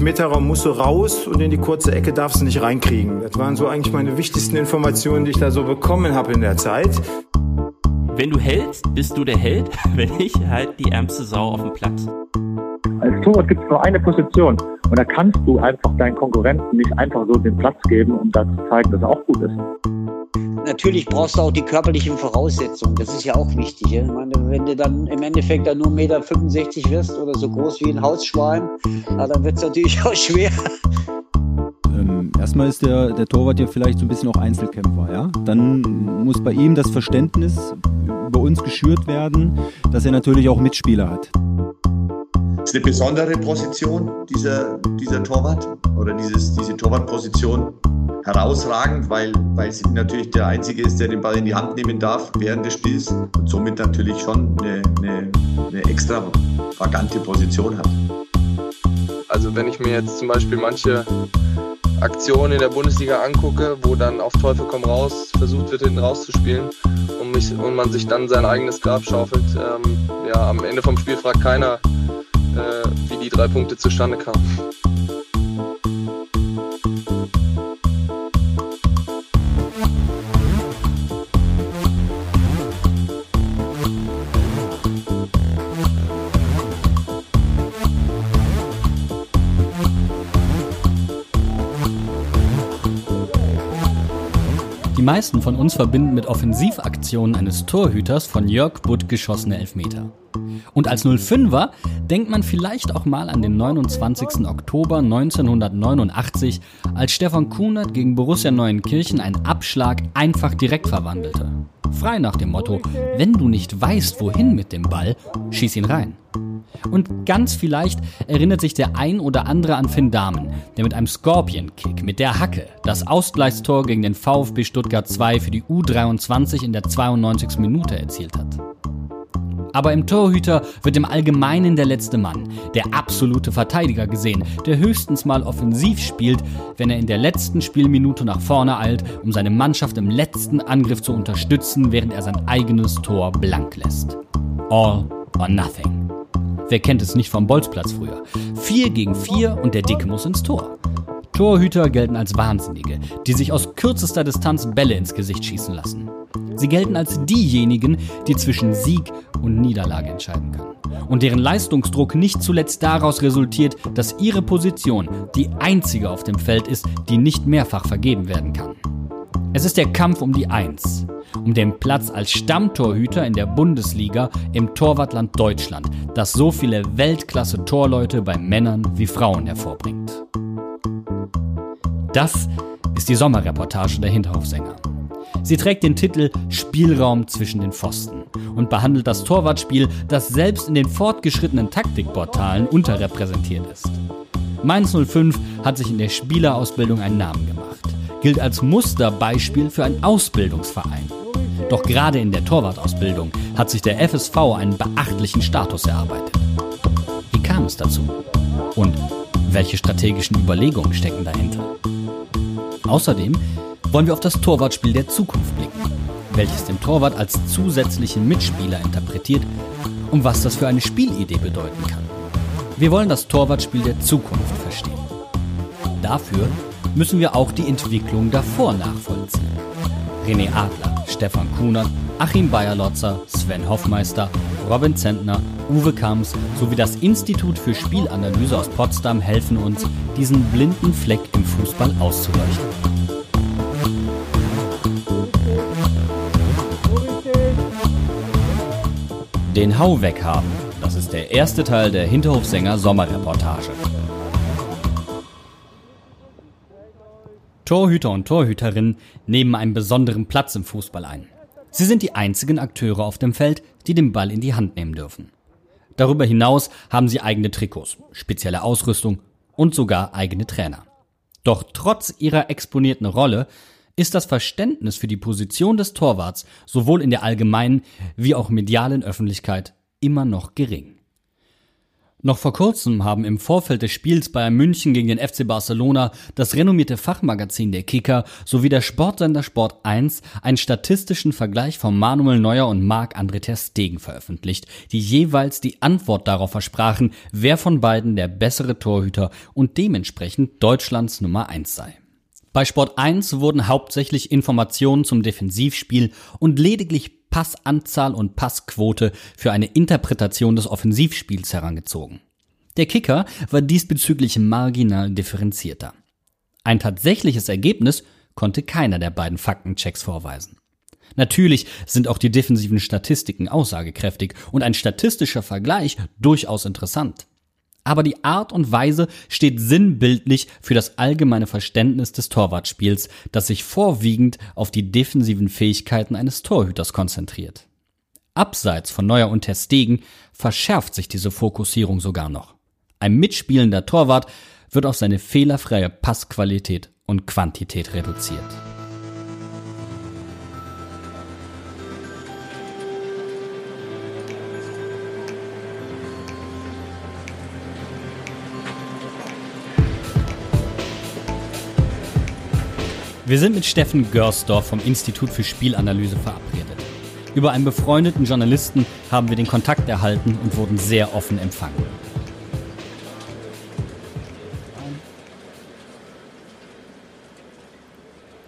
im 5-Meter-Raum musst du raus und in die kurze Ecke darfst du nicht reinkriegen. Das waren so eigentlich meine wichtigsten Informationen, die ich da so bekommen habe in der Zeit. Wenn du hältst, bist du der Held. Wenn nicht, halt die ärmste Sau auf dem Platz. Als Torwart gibt es nur eine Position und da kannst du einfach deinen Konkurrenten nicht einfach so den Platz geben, um da zu zeigen, dass er auch gut ist. Natürlich brauchst du auch die körperlichen Voraussetzungen. Das ist ja auch wichtig. Ich meine, wenn du dann im Endeffekt dann nur 1,65 Meter wirst oder so groß wie ein Hausschwein, na, dann wird es natürlich auch schwer. Ähm, erstmal ist der, der Torwart ja vielleicht so ein bisschen auch Einzelkämpfer, ja. Dann muss bei ihm das Verständnis über uns geschürt werden, dass er natürlich auch Mitspieler hat. Ist eine besondere Position, dieser, dieser Torwart oder dieses, diese Torwartposition herausragend, weil, weil sie natürlich der Einzige ist, der den Ball in die Hand nehmen darf während des Spiels und somit natürlich schon eine, eine, eine extravagante Position hat. Also wenn ich mir jetzt zum Beispiel manche Aktionen in der Bundesliga angucke, wo dann auf Teufel komm raus versucht wird, hinten rauszuspielen und, mich, und man sich dann sein eigenes Grab schaufelt, ähm, ja, am Ende vom Spiel fragt keiner, äh, wie die drei Punkte zustande kamen. Die meisten von uns verbinden mit Offensivaktionen eines Torhüters von Jörg Butt geschossene Elfmeter. Und als 05er denkt man vielleicht auch mal an den 29. Oktober 1989, als Stefan Kunert gegen Borussia Neuenkirchen einen Abschlag einfach direkt verwandelte. Frei nach dem Motto, wenn du nicht weißt, wohin mit dem Ball, schieß ihn rein. Und ganz vielleicht erinnert sich der ein oder andere an Finn Dahmen, der mit einem Scorpion-Kick mit der Hacke das Ausgleichstor gegen den VfB Stuttgart 2 für die U23 in der 92. Minute erzielt hat. Aber im Torhüter wird im Allgemeinen der letzte Mann, der absolute Verteidiger gesehen, der höchstens mal offensiv spielt, wenn er in der letzten Spielminute nach vorne eilt, um seine Mannschaft im letzten Angriff zu unterstützen, während er sein eigenes Tor blank lässt. All or nothing. Wer kennt es nicht vom Bolzplatz früher? Vier gegen vier und der Dicke muss ins Tor. Torhüter gelten als Wahnsinnige, die sich aus kürzester Distanz Bälle ins Gesicht schießen lassen. Sie gelten als diejenigen, die zwischen Sieg und Niederlage entscheiden können. Und deren Leistungsdruck nicht zuletzt daraus resultiert, dass ihre Position die einzige auf dem Feld ist, die nicht mehrfach vergeben werden kann. Es ist der Kampf um die Eins, um den Platz als Stammtorhüter in der Bundesliga im Torwartland Deutschland, das so viele Weltklasse-Torleute bei Männern wie Frauen hervorbringt. Das ist die Sommerreportage der Hinterhofsänger. Sie trägt den Titel Spielraum zwischen den Pfosten und behandelt das Torwartspiel, das selbst in den fortgeschrittenen Taktikportalen unterrepräsentiert ist. Mainz 05 hat sich in der Spielerausbildung einen Namen gemacht, gilt als Musterbeispiel für einen Ausbildungsverein. Doch gerade in der Torwartausbildung hat sich der FSV einen beachtlichen Status erarbeitet. Wie kam es dazu? Und welche strategischen Überlegungen stecken dahinter? Außerdem wollen wir auf das Torwartspiel der Zukunft blicken, welches den Torwart als zusätzlichen Mitspieler interpretiert und was das für eine Spielidee bedeuten kann. Wir wollen das Torwartspiel der Zukunft verstehen. Dafür müssen wir auch die Entwicklung davor nachvollziehen. René Adler, Stefan Kunert, Achim Bayerlotzer, Sven Hoffmeister, Robin Zentner, Uwe Kams sowie das Institut für Spielanalyse aus Potsdam helfen uns, diesen blinden Fleck im Fußball auszuleuchten. Den Hau weghaben. Das ist der erste Teil der Hinterhofsänger Sommerreportage. Torhüter und Torhüterinnen nehmen einen besonderen Platz im Fußball ein. Sie sind die einzigen Akteure auf dem Feld, die den Ball in die Hand nehmen dürfen. Darüber hinaus haben sie eigene Trikots, spezielle Ausrüstung und sogar eigene Trainer. Doch trotz ihrer exponierten Rolle ist das Verständnis für die Position des Torwarts sowohl in der allgemeinen wie auch medialen Öffentlichkeit immer noch gering. Noch vor kurzem haben im Vorfeld des Spiels Bayern München gegen den FC Barcelona das renommierte Fachmagazin Der Kicker sowie der Sportsender Sport 1 einen statistischen Vergleich von Manuel Neuer und Marc-André Ter Stegen veröffentlicht, die jeweils die Antwort darauf versprachen, wer von beiden der bessere Torhüter und dementsprechend Deutschlands Nummer 1 sei. Bei Sport 1 wurden hauptsächlich Informationen zum Defensivspiel und lediglich Passanzahl und Passquote für eine Interpretation des Offensivspiels herangezogen. Der Kicker war diesbezüglich marginal differenzierter. Ein tatsächliches Ergebnis konnte keiner der beiden Faktenchecks vorweisen. Natürlich sind auch die defensiven Statistiken aussagekräftig und ein statistischer Vergleich durchaus interessant aber die Art und Weise steht sinnbildlich für das allgemeine Verständnis des Torwartspiels, das sich vorwiegend auf die defensiven Fähigkeiten eines Torhüters konzentriert. Abseits von Neuer und Terstegen verschärft sich diese Fokussierung sogar noch. Ein mitspielender Torwart wird auf seine fehlerfreie Passqualität und Quantität reduziert. Wir sind mit Steffen Görsdorf vom Institut für Spielanalyse verabredet. Über einen befreundeten Journalisten haben wir den Kontakt erhalten und wurden sehr offen empfangen.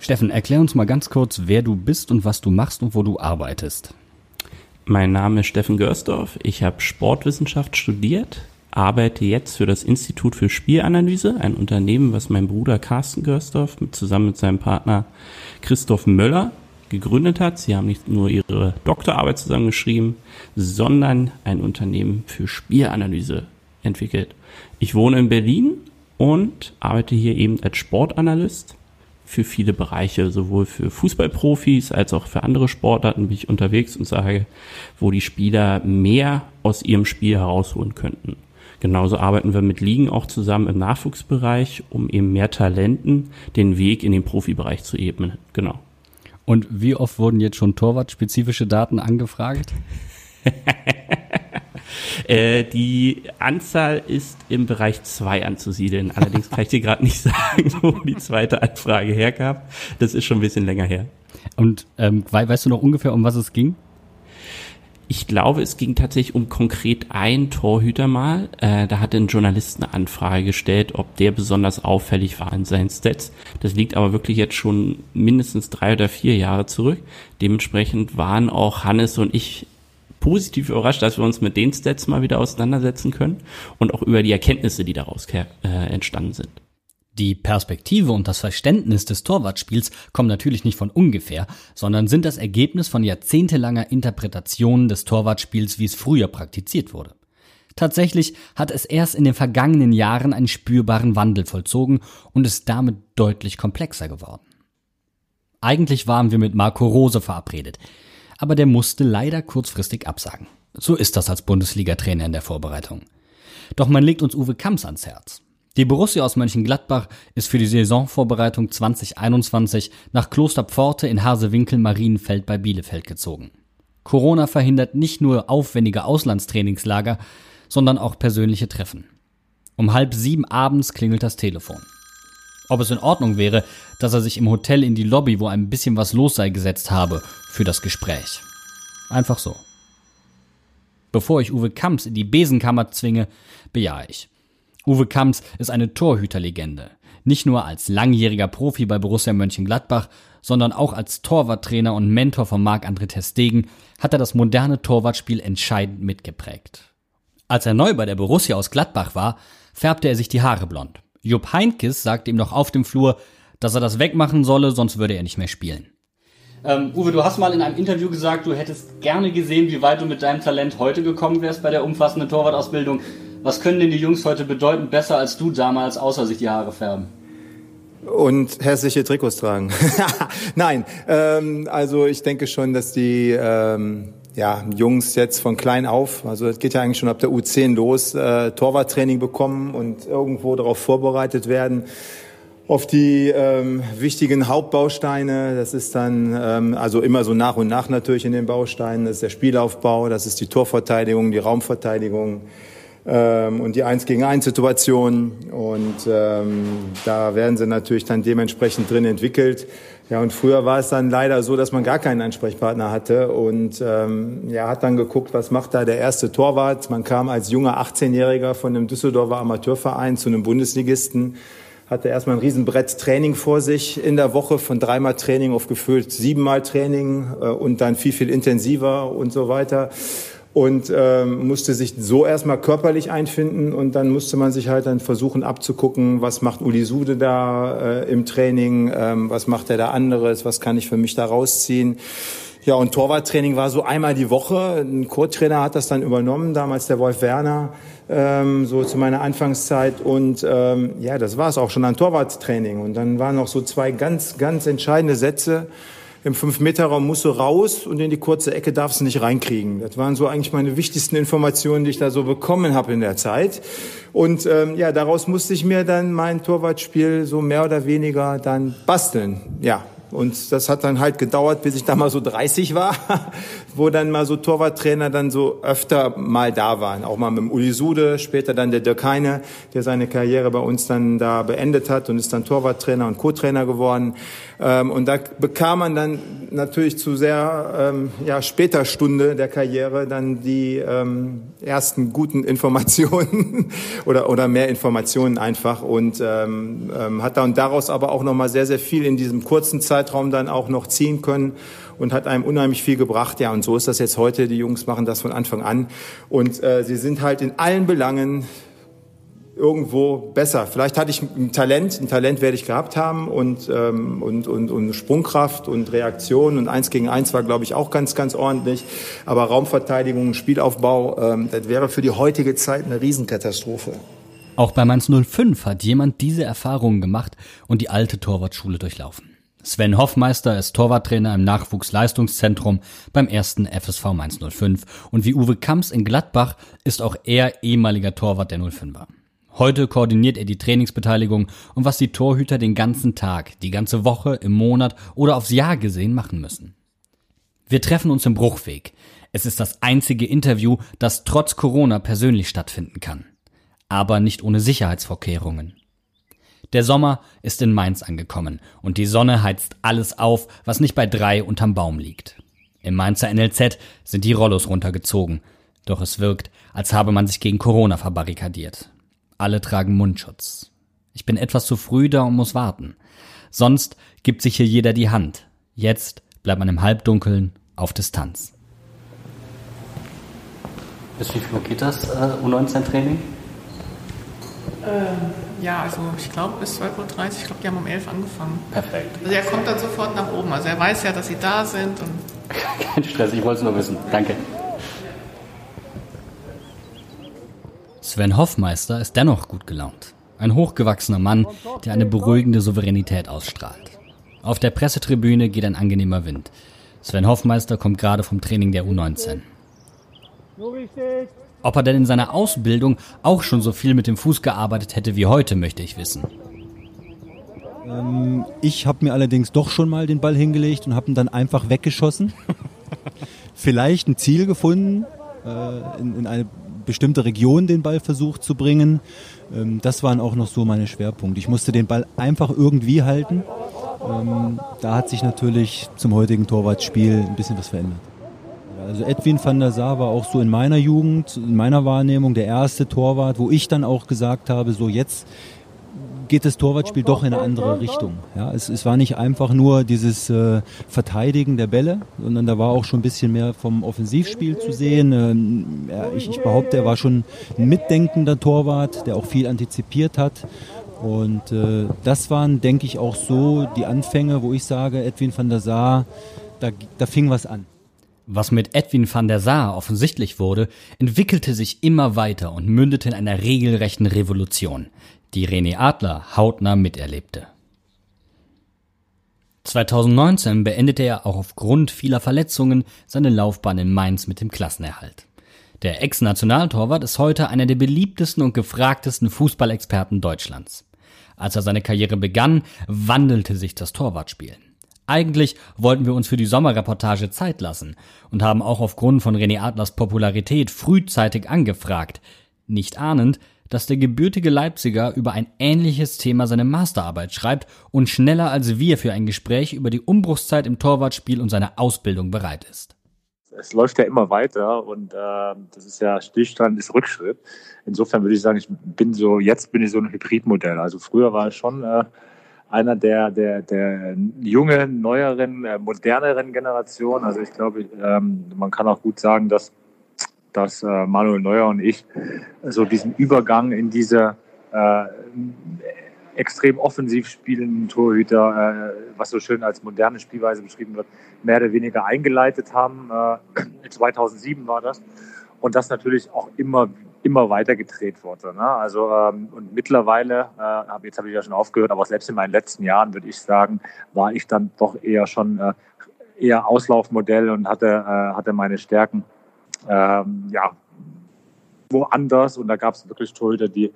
Steffen, erklär uns mal ganz kurz, wer du bist und was du machst und wo du arbeitest. Mein Name ist Steffen Görsdorf. Ich habe Sportwissenschaft studiert, arbeite jetzt für das Institut für Spielanalyse, ein Unternehmen, was mein Bruder Carsten Görsdorf zusammen mit seinem Partner Christoph Möller gegründet hat. Sie haben nicht nur ihre Doktorarbeit zusammengeschrieben, sondern ein Unternehmen für Spielanalyse entwickelt. Ich wohne in Berlin und arbeite hier eben als Sportanalyst für viele Bereiche, sowohl für Fußballprofis als auch für andere Sportarten bin ich unterwegs und sage, wo die Spieler mehr aus ihrem Spiel herausholen könnten. Genauso arbeiten wir mit Ligen auch zusammen im Nachwuchsbereich, um eben mehr Talenten den Weg in den Profibereich zu ebnen. Genau. Und wie oft wurden jetzt schon torwartspezifische Daten angefragt? äh, die Anzahl ist im Bereich 2 anzusiedeln. Allerdings kann ich dir gerade nicht sagen, wo die zweite Anfrage herkam. Das ist schon ein bisschen länger her. Und ähm, weißt du noch ungefähr, um was es ging? Ich glaube, es ging tatsächlich um konkret einen Torhüter mal. Äh, da hatte ein Journalist eine Anfrage gestellt, ob der besonders auffällig war in seinen Stats. Das liegt aber wirklich jetzt schon mindestens drei oder vier Jahre zurück. Dementsprechend waren auch Hannes und ich positiv überrascht, dass wir uns mit den Stats mal wieder auseinandersetzen können und auch über die Erkenntnisse, die daraus äh, entstanden sind. Die Perspektive und das Verständnis des Torwartspiels kommen natürlich nicht von ungefähr, sondern sind das Ergebnis von jahrzehntelanger Interpretation des Torwartspiels, wie es früher praktiziert wurde. Tatsächlich hat es erst in den vergangenen Jahren einen spürbaren Wandel vollzogen und ist damit deutlich komplexer geworden. Eigentlich waren wir mit Marco Rose verabredet, aber der musste leider kurzfristig absagen. So ist das als Bundesliga-Trainer in der Vorbereitung. Doch man legt uns Uwe Kamps ans Herz. Die Borussia aus Mönchengladbach ist für die Saisonvorbereitung 2021 nach Klosterpforte in Hasewinkel-Marienfeld bei Bielefeld gezogen. Corona verhindert nicht nur aufwendige Auslandstrainingslager, sondern auch persönliche Treffen. Um halb sieben abends klingelt das Telefon. Ob es in Ordnung wäre, dass er sich im Hotel in die Lobby, wo ein bisschen was los sei, gesetzt habe, für das Gespräch. Einfach so. Bevor ich Uwe Kamps in die Besenkammer zwinge, bejahe ich. Uwe Kamps ist eine Torhüterlegende. Nicht nur als langjähriger Profi bei Borussia Mönchengladbach, sondern auch als Torwarttrainer und Mentor von Marc-André Testegen hat er das moderne Torwartspiel entscheidend mitgeprägt. Als er neu bei der Borussia aus Gladbach war, färbte er sich die Haare blond. Jupp Heinkes sagte ihm noch auf dem Flur, dass er das wegmachen solle, sonst würde er nicht mehr spielen. Ähm, Uwe, du hast mal in einem Interview gesagt, du hättest gerne gesehen, wie weit du mit deinem Talent heute gekommen wärst bei der umfassenden Torwartausbildung. Was können denn die Jungs heute bedeutend besser als du damals, außer sich die Haare färben? Und hässliche Trikots tragen. Nein, ähm, also ich denke schon, dass die ähm, ja, Jungs jetzt von klein auf, also es geht ja eigentlich schon ab der U10 los, äh, Torwarttraining bekommen und irgendwo darauf vorbereitet werden auf die ähm, wichtigen Hauptbausteine. Das ist dann ähm, also immer so nach und nach natürlich in den Bausteinen. Das ist der Spielaufbau, das ist die Torverteidigung, die Raumverteidigung, ähm, und die Eins gegen eins Situation und ähm, da werden sie natürlich dann dementsprechend drin entwickelt. Ja, und früher war es dann leider so, dass man gar keinen Ansprechpartner hatte und ähm, ja, hat dann geguckt, was macht da der erste Torwart. Man kam als junger 18-Jähriger von einem Düsseldorfer Amateurverein zu einem Bundesligisten, hatte erstmal ein Riesenbrett Training vor sich in der Woche von dreimal Training auf gefühlt siebenmal Training äh, und dann viel, viel intensiver und so weiter und ähm, musste sich so erstmal körperlich einfinden und dann musste man sich halt dann versuchen abzugucken, was macht Uli Sude da äh, im Training, ähm, was macht er da anderes, was kann ich für mich da rausziehen. Ja, und Torwarttraining war so einmal die Woche. Ein Co-Trainer hat das dann übernommen, damals der Wolf Werner, ähm, so zu meiner Anfangszeit. Und ähm, ja, das war es auch schon an Torwarttraining. Und dann waren noch so zwei ganz, ganz entscheidende Sätze im Fünf-Meter-Raum musst du raus und in die kurze Ecke darfst du nicht reinkriegen. Das waren so eigentlich meine wichtigsten Informationen, die ich da so bekommen habe in der Zeit. Und ähm, ja, daraus musste ich mir dann mein Torwartspiel so mehr oder weniger dann basteln. Ja, und das hat dann halt gedauert, bis ich da mal so 30 war, wo dann mal so Torwarttrainer dann so öfter mal da waren. Auch mal mit dem Uli Sude, später dann der Dirk Heine, der seine Karriere bei uns dann da beendet hat und ist dann Torwarttrainer und Co-Trainer geworden. Ähm, und da bekam man dann natürlich zu sehr ähm, ja, später Stunde der Karriere dann die ähm, ersten guten Informationen oder, oder mehr Informationen einfach und hat dann daraus aber auch nochmal sehr, sehr viel in diesem kurzen Zeit Zeitraum dann auch noch ziehen können und hat einem unheimlich viel gebracht. Ja, und so ist das jetzt heute. Die Jungs machen das von Anfang an und äh, sie sind halt in allen Belangen irgendwo besser. Vielleicht hatte ich ein Talent, ein Talent werde ich gehabt haben und, ähm, und, und, und Sprungkraft und Reaktion und eins gegen eins war, glaube ich, auch ganz, ganz ordentlich. Aber Raumverteidigung, Spielaufbau, ähm, das wäre für die heutige Zeit eine Riesenkatastrophe. Auch bei Mainz 05 hat jemand diese Erfahrungen gemacht und die alte Torwartschule durchlaufen. Sven Hoffmeister ist Torwarttrainer im Nachwuchsleistungszentrum beim ersten FSV Mainz 05 und wie Uwe Kamps in Gladbach ist auch er ehemaliger Torwart der 05er. Heute koordiniert er die Trainingsbeteiligung und was die Torhüter den ganzen Tag, die ganze Woche, im Monat oder aufs Jahr gesehen machen müssen. Wir treffen uns im Bruchweg. Es ist das einzige Interview, das trotz Corona persönlich stattfinden kann. Aber nicht ohne Sicherheitsvorkehrungen. Der Sommer ist in Mainz angekommen und die Sonne heizt alles auf, was nicht bei drei unterm Baum liegt. Im Mainzer NLZ sind die Rollos runtergezogen, doch es wirkt, als habe man sich gegen Corona verbarrikadiert. Alle tragen Mundschutz. Ich bin etwas zu früh da und muss warten. Sonst gibt sich hier jeder die Hand. Jetzt bleibt man im Halbdunkeln auf Distanz. Bis wie viel Uhr geht das äh, U19-Training? Ähm, ja, also ich glaube bis 12.30 Uhr, ich glaube, die haben um 11 Uhr angefangen. Perfekt. Also er kommt dann sofort nach oben. Also er weiß ja, dass sie da sind. Und Kein Stress, ich wollte es nur wissen. Danke. Sven Hoffmeister ist dennoch gut gelaunt. Ein hochgewachsener Mann, der eine beruhigende Souveränität ausstrahlt. Auf der Pressetribüne geht ein angenehmer Wind. Sven Hoffmeister kommt gerade vom Training der U19. Ob er denn in seiner Ausbildung auch schon so viel mit dem Fuß gearbeitet hätte wie heute, möchte ich wissen. Ähm, ich habe mir allerdings doch schon mal den Ball hingelegt und habe ihn dann einfach weggeschossen. Vielleicht ein Ziel gefunden, äh, in, in, eine bestimmte Region den Ball versucht zu bringen. Ähm, das waren auch noch so meine Schwerpunkte. Ich musste den Ball einfach irgendwie halten. Ähm, da hat sich natürlich zum heutigen Torwartspiel ein bisschen was verändert. Also Edwin van der Sar war auch so in meiner Jugend, in meiner Wahrnehmung der erste Torwart, wo ich dann auch gesagt habe, so jetzt geht das Torwartspiel doch in eine andere Richtung. Ja, es, es war nicht einfach nur dieses äh, Verteidigen der Bälle, sondern da war auch schon ein bisschen mehr vom Offensivspiel zu sehen. Ähm, ja, ich, ich behaupte, er war schon ein mitdenkender Torwart, der auch viel antizipiert hat. Und äh, das waren, denke ich, auch so die Anfänge, wo ich sage, Edwin van der Sar, da, da fing was an. Was mit Edwin van der Sar offensichtlich wurde, entwickelte sich immer weiter und mündete in einer regelrechten Revolution, die René Adler hautnah miterlebte. 2019 beendete er auch aufgrund vieler Verletzungen seine Laufbahn in Mainz mit dem Klassenerhalt. Der Ex-Nationaltorwart ist heute einer der beliebtesten und gefragtesten Fußballexperten Deutschlands. Als er seine Karriere begann, wandelte sich das Torwartspiel. Eigentlich wollten wir uns für die Sommerreportage Zeit lassen und haben auch aufgrund von René Adlers Popularität frühzeitig angefragt. Nicht ahnend, dass der gebürtige Leipziger über ein ähnliches Thema seine Masterarbeit schreibt und schneller als wir für ein Gespräch über die Umbruchszeit im Torwartspiel und seine Ausbildung bereit ist. Es läuft ja immer weiter und äh, das ist ja Stillstand ist Rückschritt. Insofern würde ich sagen, ich bin so, jetzt bin ich so ein Hybridmodell. Also früher war ich schon äh, einer der, der, der jungen, neueren, äh, moderneren Generation. Also ich glaube, ähm, man kann auch gut sagen, dass dass äh, Manuel Neuer und ich so diesen Übergang in diese äh, extrem offensiv spielenden Torhüter, äh, was so schön als moderne Spielweise beschrieben wird, mehr oder weniger eingeleitet haben. Äh, 2007 war das. Und das natürlich auch immer, immer weiter gedreht wurde. Ne? Also, ähm, und mittlerweile, äh, jetzt habe ich ja schon aufgehört, aber selbst in meinen letzten Jahren würde ich sagen, war ich dann doch eher schon äh, eher Auslaufmodell und hatte, äh, hatte meine Stärken ähm, ja, woanders. Und da gab es wirklich Torhüter, die,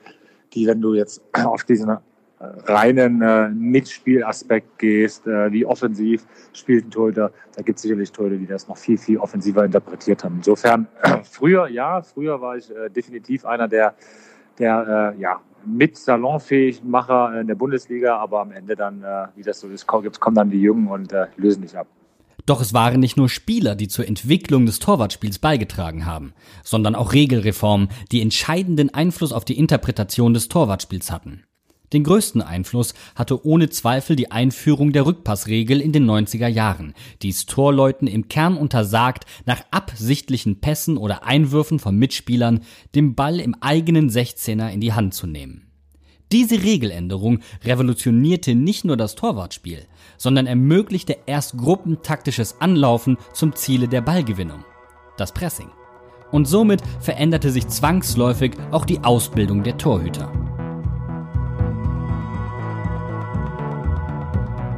die, wenn du jetzt auf diesen reinen äh, Mitspielaspekt gehst, äh, wie offensiv spielt ein Torhüter, da gibt es sicherlich Torhüter, die das noch viel, viel offensiver interpretiert haben. Insofern, früher, ja, früher war ich äh, definitiv einer der, der äh, ja, mit salonfähig Macher in der Bundesliga, aber am Ende dann, äh, wie das so ist, kommen dann die Jungen und äh, lösen dich ab. Doch es waren nicht nur Spieler, die zur Entwicklung des Torwartspiels beigetragen haben, sondern auch Regelreformen, die entscheidenden Einfluss auf die Interpretation des Torwartspiels hatten. Den größten Einfluss hatte ohne Zweifel die Einführung der Rückpassregel in den 90er Jahren, die es Torleuten im Kern untersagt, nach absichtlichen Pässen oder Einwürfen von Mitspielern den Ball im eigenen 16er in die Hand zu nehmen. Diese Regeländerung revolutionierte nicht nur das Torwartspiel, sondern ermöglichte erst gruppentaktisches Anlaufen zum Ziele der Ballgewinnung, das Pressing. Und somit veränderte sich zwangsläufig auch die Ausbildung der Torhüter.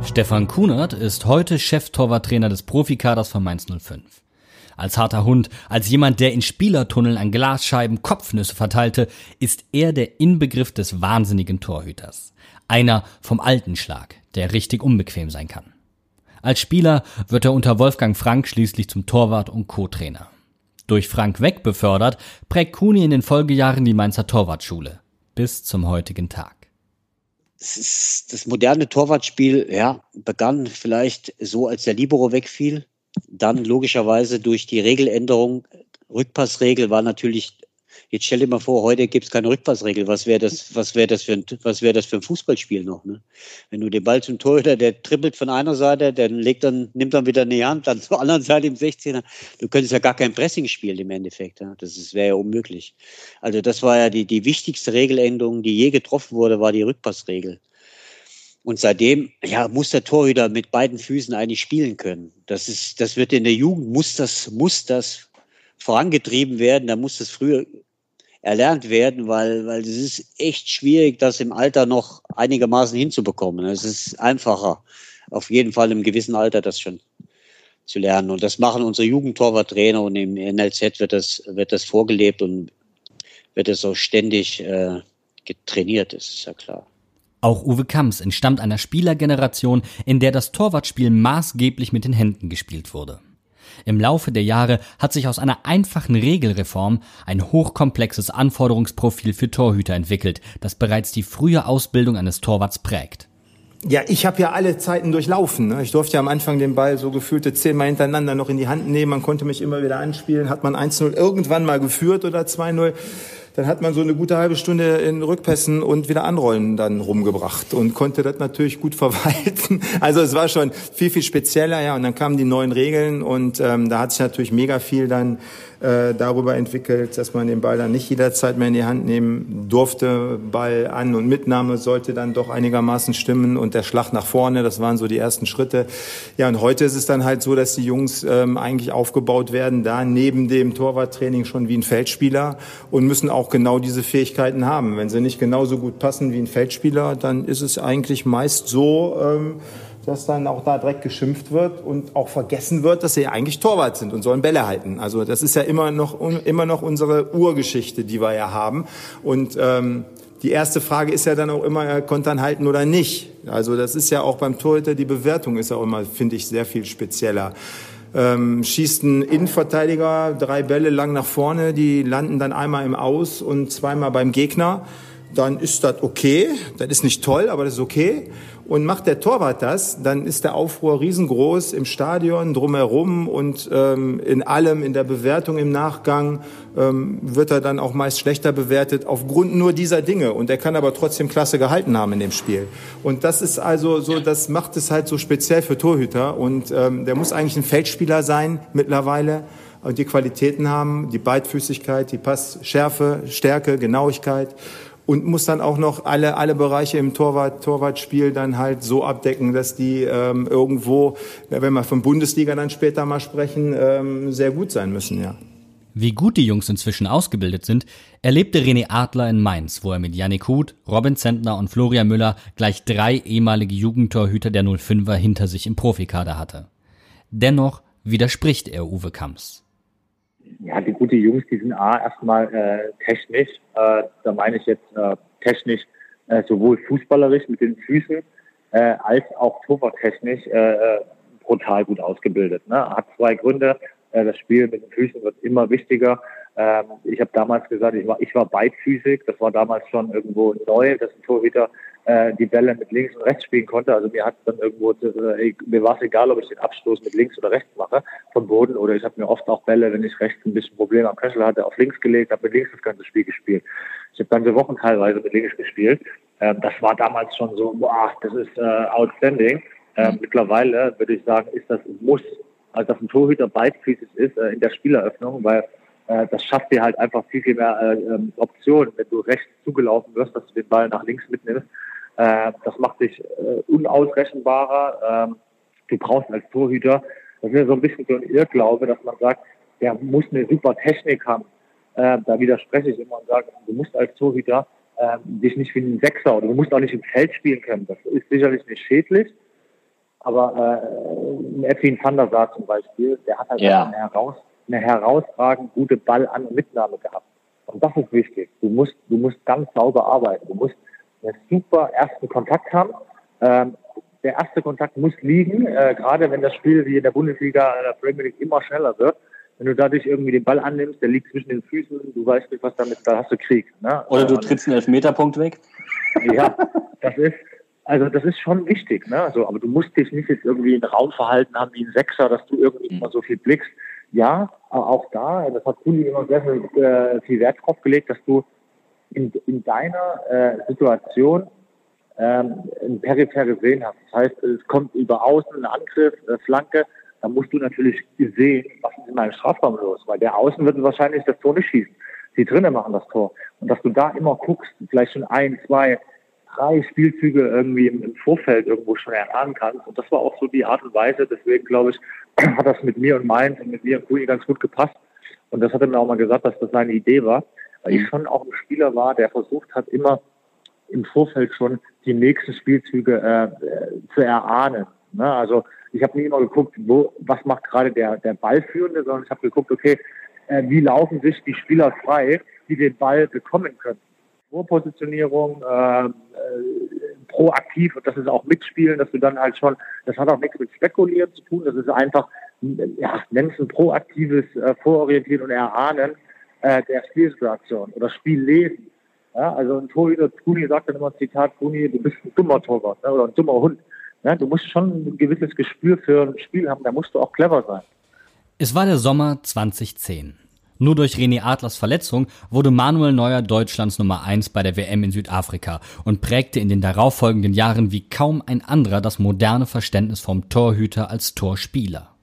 Stefan Kunert ist heute Cheftorwarttrainer des Profikaders von Mainz 05 als harter Hund, als jemand, der in Spielertunneln an Glasscheiben Kopfnüsse verteilte, ist er der Inbegriff des wahnsinnigen Torhüters. Einer vom alten Schlag, der richtig unbequem sein kann. Als Spieler wird er unter Wolfgang Frank schließlich zum Torwart und Co-Trainer. Durch Frank weg befördert, prägt Kuni in den Folgejahren die Mainzer Torwartschule. Bis zum heutigen Tag. Das, moderne Torwartspiel ja, begann vielleicht so, als der Libero wegfiel. Dann logischerweise durch die Regeländerung, Rückpassregel war natürlich, jetzt stell dir mal vor, heute gibt es keine Rückpassregel. Was wäre das, was wäre das für ein, was wäre das für ein Fußballspiel noch, ne? Wenn du den Ball zum Torhüter, der trippelt von einer Seite, der legt dann, nimmt dann wieder in die Hand, dann zur anderen Seite im 16er. Du könntest ja gar kein Pressing spielen im Endeffekt, ja? Das wäre ja unmöglich. Also das war ja die, die wichtigste Regeländerung, die je getroffen wurde, war die Rückpassregel. Und seitdem ja, muss der Torhüter mit beiden Füßen eigentlich spielen können. Das, ist, das wird in der Jugend, muss das, muss das vorangetrieben werden, da muss das früher erlernt werden, weil, weil es ist echt schwierig, das im Alter noch einigermaßen hinzubekommen. Es ist einfacher, auf jeden Fall im gewissen Alter das schon zu lernen. Und das machen unsere Jugendtorwarttrainer und im NLZ wird das, wird das vorgelebt und wird es auch ständig äh, getrainiert, das ist ja klar. Auch Uwe Kamps entstammt einer Spielergeneration, in der das Torwartspiel maßgeblich mit den Händen gespielt wurde. Im Laufe der Jahre hat sich aus einer einfachen Regelreform ein hochkomplexes Anforderungsprofil für Torhüter entwickelt, das bereits die frühe Ausbildung eines Torwarts prägt. Ja, ich habe ja alle Zeiten durchlaufen. Ne? Ich durfte ja am Anfang den Ball so gefühlte zehnmal hintereinander noch in die Hand nehmen. Man konnte mich immer wieder anspielen. Hat man 1-0 irgendwann mal geführt oder 2-0 dann hat man so eine gute halbe Stunde in Rückpässen und wieder Anrollen dann rumgebracht und konnte das natürlich gut verwalten. Also es war schon viel, viel spezieller, ja. Und dann kamen die neuen Regeln und ähm, da hat sich natürlich mega viel dann äh, darüber entwickelt, dass man den Ball dann nicht jederzeit mehr in die Hand nehmen durfte. Ball an und Mitnahme sollte dann doch einigermaßen stimmen und der Schlag nach vorne, das waren so die ersten Schritte. Ja, und heute ist es dann halt so, dass die Jungs ähm, eigentlich aufgebaut werden, da neben dem Torwarttraining schon wie ein Feldspieler und müssen auch genau diese Fähigkeiten haben. Wenn sie nicht genauso gut passen wie ein Feldspieler, dann ist es eigentlich meist so, ähm, dass dann auch da direkt geschimpft wird und auch vergessen wird, dass sie ja eigentlich Torwart sind und sollen Bälle halten. Also das ist ja immer noch, immer noch unsere Urgeschichte, die wir ja haben. Und ähm, die erste Frage ist ja dann auch immer, er konnte dann halten oder nicht. Also das ist ja auch beim Torhüter, die Bewertung ist auch immer, finde ich, sehr viel spezieller. ähm, schießt ein Innenverteidiger drei Bälle lang nach vorne, die landen dann einmal im Aus und zweimal beim Gegner, dann ist das okay. Das ist nicht toll, aber das ist okay. Und macht der Torwart das, dann ist der Aufruhr riesengroß im Stadion, drumherum und ähm, in allem, in der Bewertung im Nachgang ähm, wird er dann auch meist schlechter bewertet aufgrund nur dieser Dinge. Und er kann aber trotzdem klasse gehalten haben in dem Spiel. Und das ist also so, das macht es halt so speziell für Torhüter. Und ähm, der muss eigentlich ein Feldspieler sein mittlerweile und die Qualitäten haben, die Beidfüßigkeit, die Passschärfe, Stärke, Genauigkeit und muss dann auch noch alle, alle Bereiche im Torwart, Torwartspiel dann halt so abdecken, dass die ähm, irgendwo, wenn wir von Bundesliga dann später mal sprechen, ähm, sehr gut sein müssen, ja. Wie gut die Jungs inzwischen ausgebildet sind, erlebte René Adler in Mainz, wo er mit Yannick Huth, Robin Zentner und Florian Müller gleich drei ehemalige Jugendtorhüter der 05er hinter sich im Profikader hatte. Dennoch widerspricht er Uwe Kamps ja, die gute Jungs, die sind A, erstmal äh, technisch, äh, da meine ich jetzt äh, technisch äh, sowohl fußballerisch mit den Füßen äh, als auch torwarttechnisch äh, brutal gut ausgebildet. Ne? Hat zwei Gründe. Äh, das Spiel mit den Füßen wird immer wichtiger. Ähm, ich habe damals gesagt, ich war, ich war beidfüßig. Das war damals schon irgendwo neu, dass ein Torhüter äh, die Bälle mit links und rechts spielen konnte. Also mir hat dann irgendwo, äh, mir war es egal, ob ich den Abstoß mit links oder rechts mache vom Boden oder ich habe mir oft auch Bälle, wenn ich rechts ein bisschen Probleme am Köchel hatte, auf links gelegt, habe mit links das ganze Spiel gespielt. Ich habe ganze Wochen teilweise mit links gespielt. Ähm, das war damals schon so, boah, das ist äh, outstanding. Ähm, mittlerweile würde ich sagen, ist das ein Muss, also dass ein Torhüter beidfüßig ist äh, in der Spieleröffnung, weil das schafft dir halt einfach viel, viel mehr äh, ähm, Optionen, wenn du rechts zugelaufen wirst, dass du den Ball nach links mitnimmst äh, das macht dich äh, unausrechenbarer. Ähm, du brauchst als Torhüter, das ist ja so ein bisschen so ein Irrglaube, dass man sagt, der muss eine super Technik haben. Äh, da widerspreche ich immer und sage, du musst als Torhüter äh, dich nicht wie ein Sechser oder du musst auch nicht im Feld spielen können. Das ist sicherlich nicht schädlich. Aber äh, ein Edwin van der Sar zum Beispiel, der hat halt ja. eine, heraus, eine herausragend gute Ball- an- und Mitnahme gehabt. Und das ist wichtig. Du musst, du musst ganz sauber arbeiten. Du musst einen super ersten Kontakt haben. Ähm, der erste Kontakt muss liegen, äh, gerade wenn das Spiel wie in der Bundesliga, in der Premier League immer schneller wird. Wenn du dadurch irgendwie den Ball annimmst, der liegt zwischen den Füßen, du weißt nicht, was damit, da hast du Krieg. Ne? Oder du trittst einen Elfmeterpunkt weg. Ja, das ist, also das ist schon wichtig, ne? Also, aber du musst dich nicht jetzt irgendwie in Raumverhalten haben wie ein Sechser, dass du irgendwie mhm. immer so viel blickst. Ja, auch da, das hat Kuli immer sehr viel, äh, viel Wert drauf gelegt, dass du in, in deiner äh, Situation ähm, ein periphere Sehen hast. Das heißt, es kommt über außen ein Angriff, eine Flanke, da musst du natürlich sehen, was ist in meinem Strafraum los, weil der Außen wird wahrscheinlich das Tor nicht schießen. Die drinnen machen das Tor. Und dass du da immer guckst, vielleicht schon ein, zwei, drei Spielzüge irgendwie im, im Vorfeld irgendwo schon erahnen kannst. Und das war auch so die Art und Weise. Deswegen glaube ich, hat das mit mir und Mainz und mit mir und Kuni ganz gut gepasst. Und das hat er mir auch mal gesagt, dass das seine Idee war weil ich mhm. schon auch ein Spieler war, der versucht hat, immer im Vorfeld schon die nächsten Spielzüge äh, äh zu erahnen. Ne? Also ich habe nie immer geguckt, wo, was macht gerade der, der Ballführende, sondern ich habe geguckt, okay, äh, wie laufen sich die Spieler frei, die den Ball bekommen können. Vorpositionierung, äh, äh, proaktiv und das ist auch mitspielen, dass du dann halt schon, das hat auch nichts mit Spekulieren zu tun, das ist einfach, ja, nenn es ein proaktives äh, Vororientieren und Erahnen äh, der Spielsituation oder Spiellesen. Ja, also ein Torhüter, Kuni sagt dann immer Zitat, Kuni, du bist ein dummer Torwart ne, oder ein dummer Hund. Ja, du musst schon ein gewisses Gespür für ein Spiel haben, da musst du auch clever sein. Es war der Sommer 2010. Nur durch René Adlers Verletzung wurde Manuel Neuer Deutschlands Nummer 1 bei der WM in Südafrika und prägte in den darauffolgenden Jahren wie kaum ein anderer das moderne Verständnis vom Torhüter als Torspieler.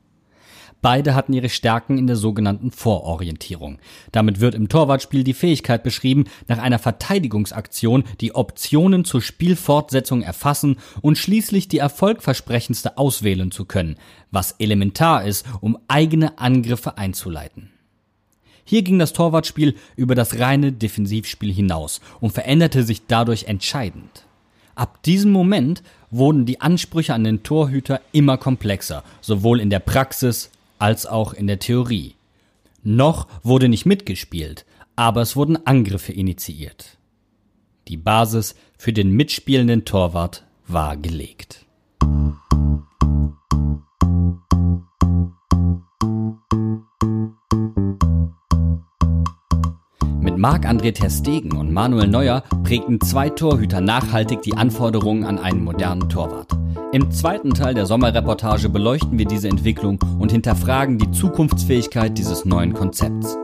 Beide hatten ihre Stärken in der sogenannten Vororientierung. Damit wird im Torwartspiel die Fähigkeit beschrieben, nach einer Verteidigungsaktion die Optionen zur Spielfortsetzung erfassen und schließlich die erfolgversprechendste auswählen zu können, was elementar ist, um eigene Angriffe einzuleiten. Hier ging das Torwartspiel über das reine Defensivspiel hinaus und veränderte sich dadurch entscheidend. Ab diesem Moment wurden die Ansprüche an den Torhüter immer komplexer, sowohl in der Praxis als auch in der Theorie. Noch wurde nicht mitgespielt, aber es wurden Angriffe initiiert. Die Basis für den mitspielenden Torwart war gelegt. Marc-André Ter Stegen und Manuel Neuer prägten zwei Torhüter nachhaltig die Anforderungen an einen modernen Torwart. Im zweiten Teil der Sommerreportage beleuchten wir diese Entwicklung und hinterfragen die Zukunftsfähigkeit dieses neuen Konzepts.